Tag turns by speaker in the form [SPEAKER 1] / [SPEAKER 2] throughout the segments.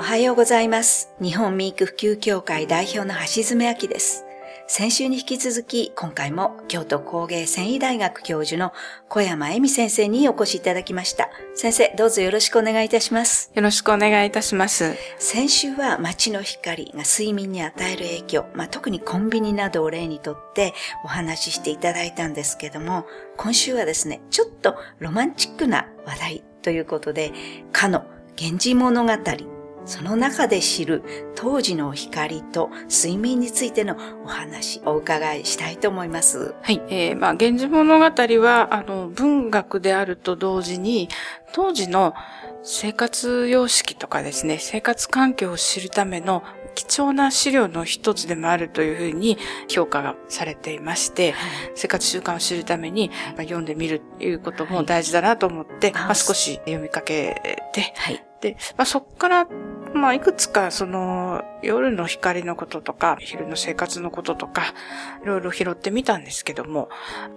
[SPEAKER 1] おはようございます。日本ミーク普及協会代表の橋爪明です。先週に引き続き、今回も京都工芸繊維大学教授の小山恵美先生にお越しいただきました。先生、どうぞよろしくお願いいたします。
[SPEAKER 2] よろしくお願いいたします。
[SPEAKER 1] 先週は街の光が睡眠に与える影響、まあ、特にコンビニなどを例にとってお話ししていただいたんですけども、今週はですね、ちょっとロマンチックな話題ということで、かの源氏物語、その中で知る当時の光と睡眠についてのお話、お伺いしたいと思います。
[SPEAKER 2] はい。えー、まあ、源氏物語は、あの、文学であると同時に、当時の生活様式とかですね、生活環境を知るための貴重な資料の一つでもあるというふうに評価がされていまして、生活習慣を知るために、まあ、読んでみるということも大事だなと思って、
[SPEAKER 1] はい
[SPEAKER 2] まあ、少し読みかけて、
[SPEAKER 1] はい。
[SPEAKER 2] で、まあ、そこから、まあ、いくつか、その、夜の光のこととか、昼の生活のこととか、いろいろ拾ってみたんですけども、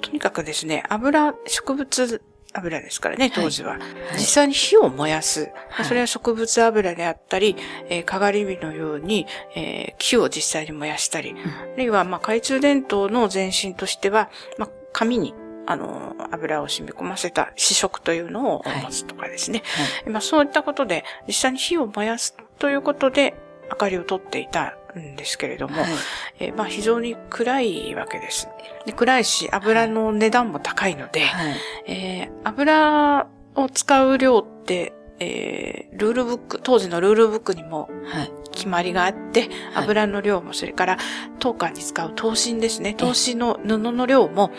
[SPEAKER 2] とにかくですね、油、植物油ですからね、当時は。実際に火を燃やす。
[SPEAKER 1] はい。
[SPEAKER 2] それは植物油であったり、えー、かがり火のように、えー木を実際に燃やしたり、あるいは、まあ、懐中電灯の前身としては、まあ、紙に、あの、油を染み込ませた試食というのを持つとかですね。まあそういったことで、実際に火を燃やすということで、明かりを取っていたんですけれども、
[SPEAKER 1] はい
[SPEAKER 2] えーまあ非常に暗いわけです。で暗いし、油の値段も高いので、
[SPEAKER 1] はい。
[SPEAKER 2] えー油を使う量って、えールールブック、当時のルールブックにも
[SPEAKER 1] はい。
[SPEAKER 2] 決まりがあって、油の量も、それから、当館に使う灯芯ですね。灯芯の布の量も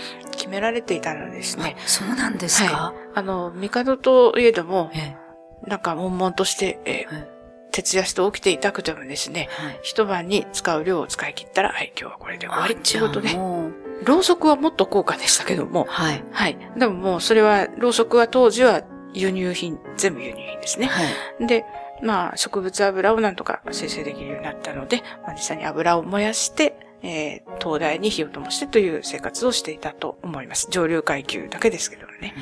[SPEAKER 2] 決められていたのですね。
[SPEAKER 1] そうなんですか、
[SPEAKER 2] あの、帝といえども、
[SPEAKER 1] え
[SPEAKER 2] なんか悶々として、え徹夜して起きていたくてもですね、
[SPEAKER 1] はい。
[SPEAKER 2] 一晩に使う量を使い切ったら、はい、今日はこれで終わりっていうことでろうそくはもっと高価でしたけども、
[SPEAKER 1] はい。
[SPEAKER 2] はい。でももうそれは、ろうそくは当時は輸入品、全部輸入品ですね。
[SPEAKER 1] はい。
[SPEAKER 2] で、まあ、植物油をなんとか生成できるようになったので、まあ、実際に油を燃やして、えー、灯台に火を灯してという生活をしていたと思います。上流階級だけですけどね。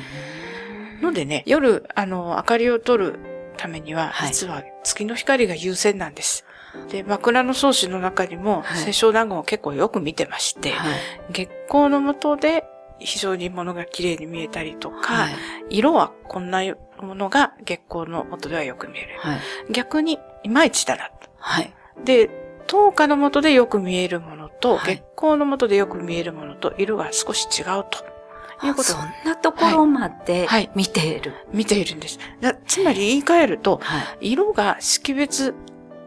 [SPEAKER 2] のでね、夜、あの、明かりを取るためには、
[SPEAKER 1] はい
[SPEAKER 2] 実は月の光が優先なんです。で、枕草子の中にも、
[SPEAKER 1] はい
[SPEAKER 2] 清少納言を結構よく見てまして、
[SPEAKER 1] はい。
[SPEAKER 2] 月光の下で非常に物が綺麗に見えたりとか、
[SPEAKER 1] はい。
[SPEAKER 2] 色はこんなものが月光の下ではよく見える。
[SPEAKER 1] はい。
[SPEAKER 2] 逆に、いまいちだなと。
[SPEAKER 1] はい。
[SPEAKER 2] で、灯火の下でよく見えるものと、
[SPEAKER 1] はい
[SPEAKER 2] 月光の下でよく見えるものと、色が少し違うということを
[SPEAKER 1] そんなところまで
[SPEAKER 2] はい
[SPEAKER 1] 見ている。
[SPEAKER 2] 見ているんです。だつまり言い換えると、
[SPEAKER 1] はい。
[SPEAKER 2] 色が識別、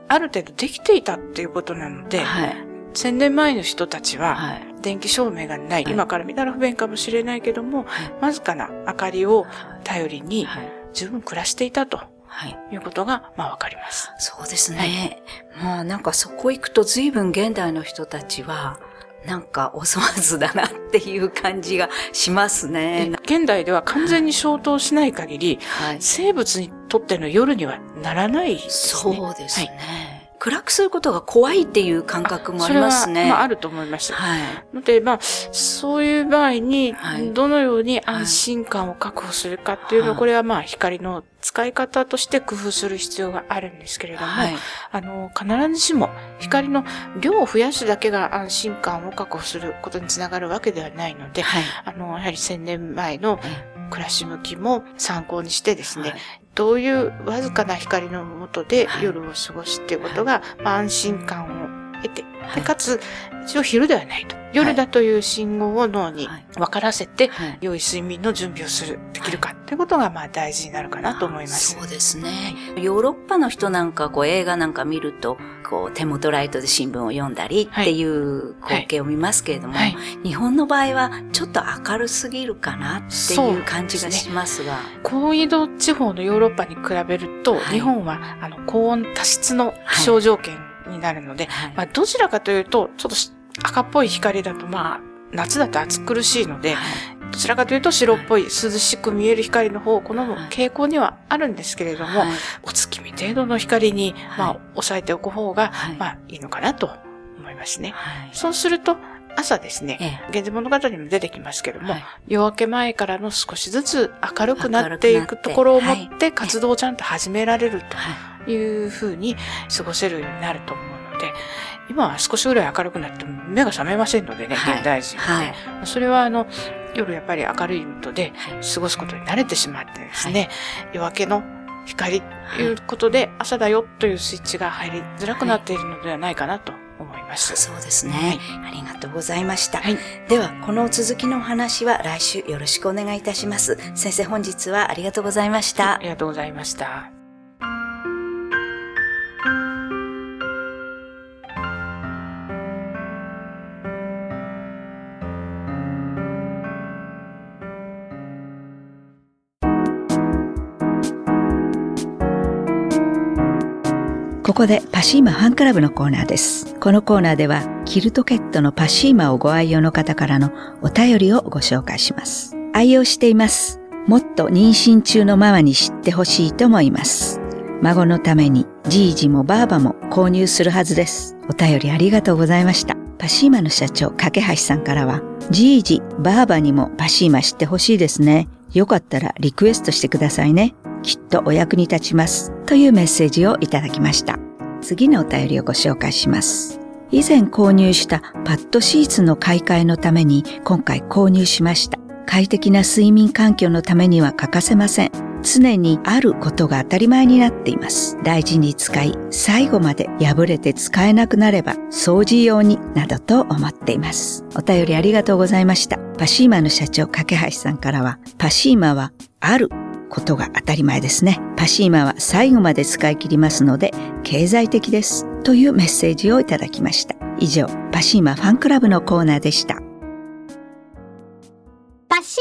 [SPEAKER 2] ある程度できていたっていうことなので、
[SPEAKER 1] はい。
[SPEAKER 2] 千年前の人たちは、
[SPEAKER 1] はい。
[SPEAKER 2] 電気照明がない、
[SPEAKER 1] はい
[SPEAKER 2] 今から見たら不便かもしれないけども、
[SPEAKER 1] はい
[SPEAKER 2] わずかな明かりを頼りに
[SPEAKER 1] はい。
[SPEAKER 2] 十分暮らしていたと
[SPEAKER 1] はい。
[SPEAKER 2] いうことが、まあわかります。
[SPEAKER 1] そうですね。まあなんかそこ行くと随分現代の人たちは、なんかお粗末だなっていう感じがしますね。
[SPEAKER 2] 現代では完全に消灯しない限り、
[SPEAKER 1] はい。
[SPEAKER 2] 生物にとっての夜にはならないですね。
[SPEAKER 1] そうです
[SPEAKER 2] はい
[SPEAKER 1] ね。暗くすることが怖いっていう感覚もありますね。
[SPEAKER 2] それは、まあ、あると思います。
[SPEAKER 1] はい。
[SPEAKER 2] ので、まあ、そういう場合に
[SPEAKER 1] はい、
[SPEAKER 2] どのように安心感を確保するかっていうのは、
[SPEAKER 1] はい
[SPEAKER 2] これはまあ、光の使い方として工夫する必要があるんですけれども、
[SPEAKER 1] はい。
[SPEAKER 2] あの、必ずしも光の量を増やすだけが安心感を確保することにつながるわけではないので、
[SPEAKER 1] はい。
[SPEAKER 2] あの、やはり千年前の暮らし向きも参考にしてですね、
[SPEAKER 1] はい
[SPEAKER 2] どういうわずかな光の下で
[SPEAKER 1] はい
[SPEAKER 2] 夜を過ごすっていうことが、まあ、安心感を得て、
[SPEAKER 1] はい
[SPEAKER 2] でかつ、一応昼ではないと。夜だという信号を脳に
[SPEAKER 1] はい
[SPEAKER 2] 分からせて、
[SPEAKER 1] はい。
[SPEAKER 2] 良い睡眠の準備をする、できるかっていうことが、まあ大事になるかなと思います。
[SPEAKER 1] そうですね。ヨーロッパの人なんかこう映画なんか見ると、こう手元ライトで新聞を読んだりっていう光景を見ますけれども、
[SPEAKER 2] はい。
[SPEAKER 1] 日本の場合はちょっと明るすぎるかなっていう感じがしますが。
[SPEAKER 2] 高緯度地方のヨーロッパに比べると、
[SPEAKER 1] はい
[SPEAKER 2] 日本はあの高温多湿の気象条件になるので、
[SPEAKER 1] はい。
[SPEAKER 2] まあ、どちらかというと、ちょっとし赤っぽい光だと、まあ、夏だと暑苦しいので、どちらかというと白っぽい涼しく見える光の方を好む傾向にはあるんですけれども、
[SPEAKER 1] はい。
[SPEAKER 2] お月見程度の光に、まあ
[SPEAKER 1] はい、
[SPEAKER 2] 抑えておく方が、
[SPEAKER 1] はい。
[SPEAKER 2] まあ、いいのかなと思いますね。
[SPEAKER 1] はい。
[SPEAKER 2] そうすると、朝ですね、
[SPEAKER 1] ええ。
[SPEAKER 2] 源氏物語にも出てきますけども、
[SPEAKER 1] はい。
[SPEAKER 2] 夜明け前からの少しずつ明るくなっていくところを持
[SPEAKER 1] って
[SPEAKER 2] 活動をちゃんと始められると。
[SPEAKER 1] はい
[SPEAKER 2] いうふうに過ごせるようになると思うので、今は少しぐらい明るくなっても目が覚めませんのでね、
[SPEAKER 1] はい
[SPEAKER 2] 現代人はね。それはあの、夜やっぱり明るいので、過ごすことに慣れてしまってですね、夜明けの光ということで、朝だよというスイッチが入りづらくなっているのではないかなと思います。
[SPEAKER 1] そうですね、
[SPEAKER 2] はい
[SPEAKER 1] ありがとうございました。
[SPEAKER 2] はい
[SPEAKER 1] では、この続きのお話は来週よろしくお願いいたします。先生、本日はありがとうございました
[SPEAKER 2] あ。りがとうございました。
[SPEAKER 1] ここでパシーマファンクラブのコーナーです。このコーナーでは、キルトケットのパシーマをご愛用の方からのお便りをご紹介します。愛用しています。もっと妊娠中のママに知ってほしいと思います。孫のためにじいじもばあばも購入するはずです。お便りありがとうございました。パシーマの社長、架橋さんからは、じいじ、ばあばにもパシーマ知ってほしいですね。よかったらリクエストしてくださいね。きっとお役に立ちます。というメッセージをいただきました。次のお便りをご紹介します。以前購入したパッドシーツの買い替えのために今回購入しました。快適な睡眠環境のためには欠かせません。常にあることが当たり前になっています。大事に使い、最後まで破れて使えなくなれば掃除用になどと思っています。お便りありがとうございました。パシーマの社長、架橋さんからは、パシーマはあることが当たり前ですね。パシーマは最後まで使い切りますので、経済的です。というメッセージをいただきました。以上、パシーマファンクラブのコーナーでした。
[SPEAKER 3] パシ